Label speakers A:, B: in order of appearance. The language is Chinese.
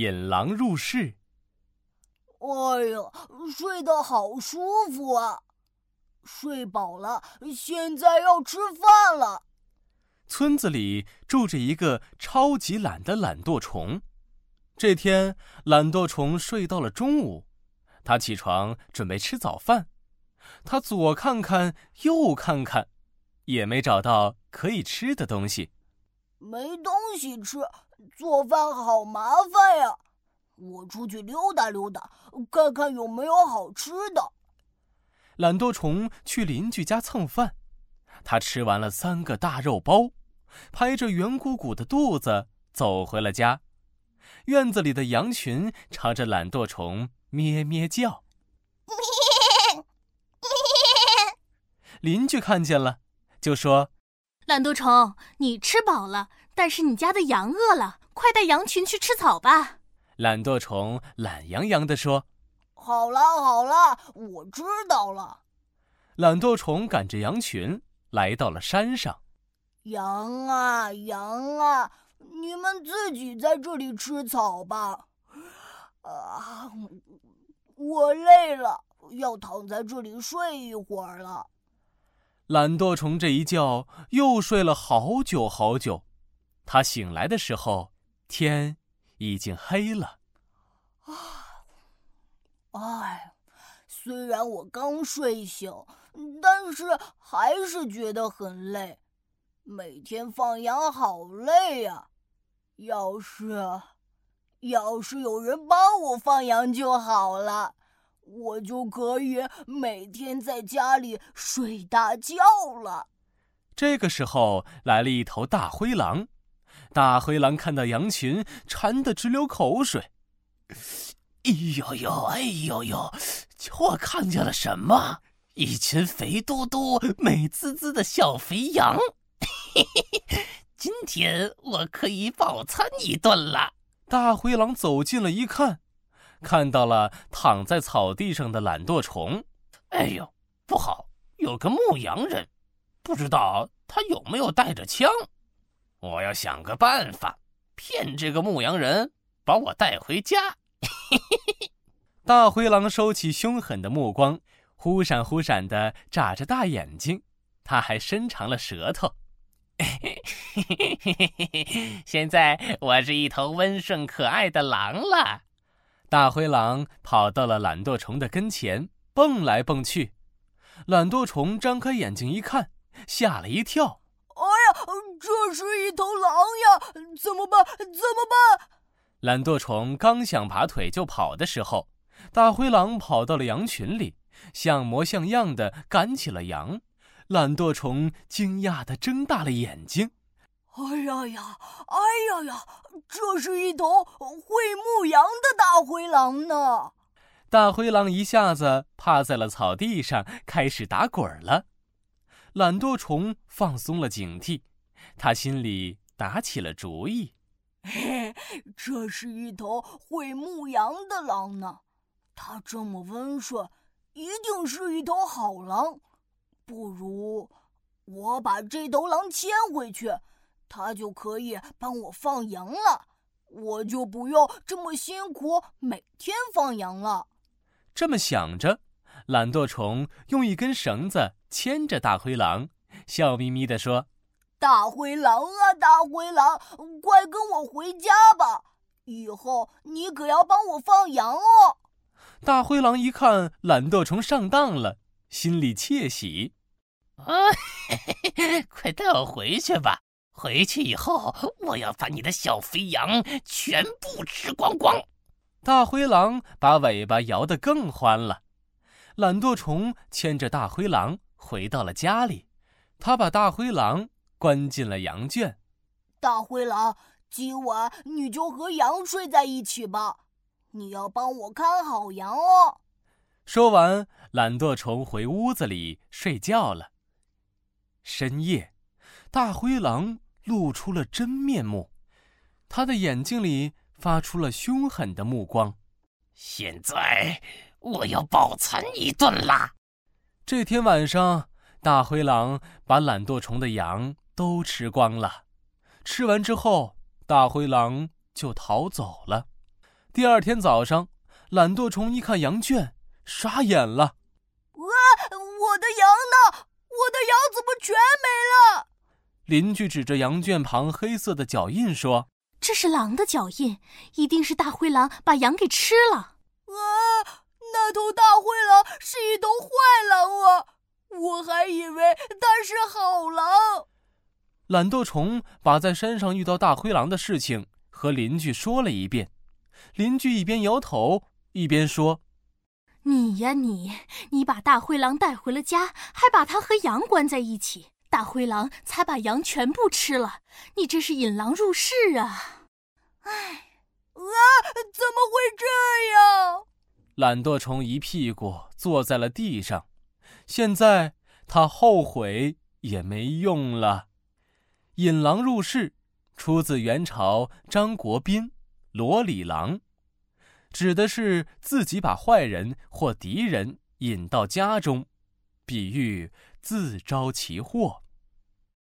A: 引狼入室。
B: 哎呀，睡得好舒服啊！睡饱了，现在要吃饭了。
A: 村子里住着一个超级懒的懒惰虫。这天，懒惰虫睡到了中午，他起床准备吃早饭。他左看看，右看看，也没找到可以吃的东西。
B: 没东西吃，做饭好麻烦呀！我出去溜达溜达，看看有没有好吃的。
A: 懒惰虫去邻居家蹭饭，他吃完了三个大肉包。拍着圆鼓鼓的肚子走回了家，院子里的羊群朝着懒惰虫咩咩叫。邻居看见了，就说：“
C: 懒惰虫，你吃饱了，但是你家的羊饿了，快带羊群去吃草吧。”
A: 懒惰虫懒洋洋地说：“
B: 好了好了，我知道了。”
A: 懒惰虫赶着羊群来到了山上。
B: 羊啊羊啊，你们自己在这里吃草吧。啊，我累了，要躺在这里睡一会儿了。
A: 懒惰虫这一觉又睡了好久好久，他醒来的时候，天已经黑了。
B: 啊，哎，虽然我刚睡醒，但是还是觉得很累。每天放羊好累呀！要是，要是有人帮我放羊就好了，我就可以每天在家里睡大觉了。
A: 这个时候来了一头大灰狼，大灰狼看到羊群，馋得直流口水。
D: 哎呦呦，哎呦呦，我看见了什么？一群肥嘟嘟、美滋滋的小肥羊。嘿嘿嘿，今天我可以饱餐一顿了。
A: 大灰狼走近了一看，看到了躺在草地上的懒惰虫。
D: 哎呦，不好，有个牧羊人，不知道他有没有带着枪。我要想个办法，骗这个牧羊人把我带回家。嘿嘿嘿，
A: 大灰狼收起凶狠的目光，忽闪忽闪的眨着大眼睛，他还伸长了舌头。
D: 嘿嘿嘿嘿嘿嘿！现在我是一头温顺可爱的狼了。
A: 大灰狼跑到了懒惰虫的跟前，蹦来蹦去。懒惰虫张开眼睛一看，吓了一跳。
B: 这是一头狼呀！怎么办？怎么办？
A: 懒惰虫刚想拔腿就跑的时候，大灰狼跑到了羊群里，像模像样的赶起了羊。懒惰虫惊讶地睁大了眼睛，“
B: 哎呀呀，哎呀呀，这是一头会牧羊的大灰狼呢！”
A: 大灰狼一下子趴在了草地上，开始打滚了。懒惰虫放松了警惕，他心里打起了主意：“
B: 嘿，这是一头会牧羊的狼呢，它这么温顺，一定是一头好狼。”不如我把这头狼牵回去，它就可以帮我放羊了，我就不用这么辛苦每天放羊了。
A: 这么想着，懒惰虫用一根绳子牵着大灰狼，笑眯眯地说：“
B: 大灰狼啊，大灰狼，快跟我回家吧！以后你可要帮我放羊哦。”
A: 大灰狼一看懒惰虫上当了，心里窃喜。
D: 啊，快带我回去吧！回去以后，我要把你的小肥羊全部吃光光。
A: 大灰狼把尾巴摇得更欢了。懒惰虫牵着大灰狼回到了家里，他把大灰狼关进了羊圈。
B: 大灰狼，今晚你就和羊睡在一起吧，你要帮我看好羊哦。
A: 说完，懒惰虫回屋子里睡觉了。深夜，大灰狼露出了真面目，他的眼睛里发出了凶狠的目光。
D: 现在我要饱餐一顿啦！
A: 这天晚上，大灰狼把懒惰虫的羊都吃光了。吃完之后，大灰狼就逃走了。第二天早上，懒惰虫一看羊圈，傻眼了。
B: 啊！我的羊呢？我的羊怎么全没了？
A: 邻居指着羊圈旁黑色的脚印说：“
C: 这是狼的脚印，一定是大灰狼把羊给吃了。”
B: 啊！那头大灰狼是一头坏狼啊！我还以为它是好狼。
A: 懒惰虫把在山上遇到大灰狼的事情和邻居说了一遍，邻居一边摇头一边说：“
C: 你呀你，你把大灰狼带回了家，还把它和羊关在一起，大灰狼才把羊全部吃了。你这是引狼入室啊！”
B: 哎，啊，怎么会这样？
A: 懒惰虫一屁股坐在了地上，现在他后悔也没用了。引狼入室，出自元朝张国宾《罗里郎》，指的是自己把坏人或敌人引到家中，比喻自招其祸。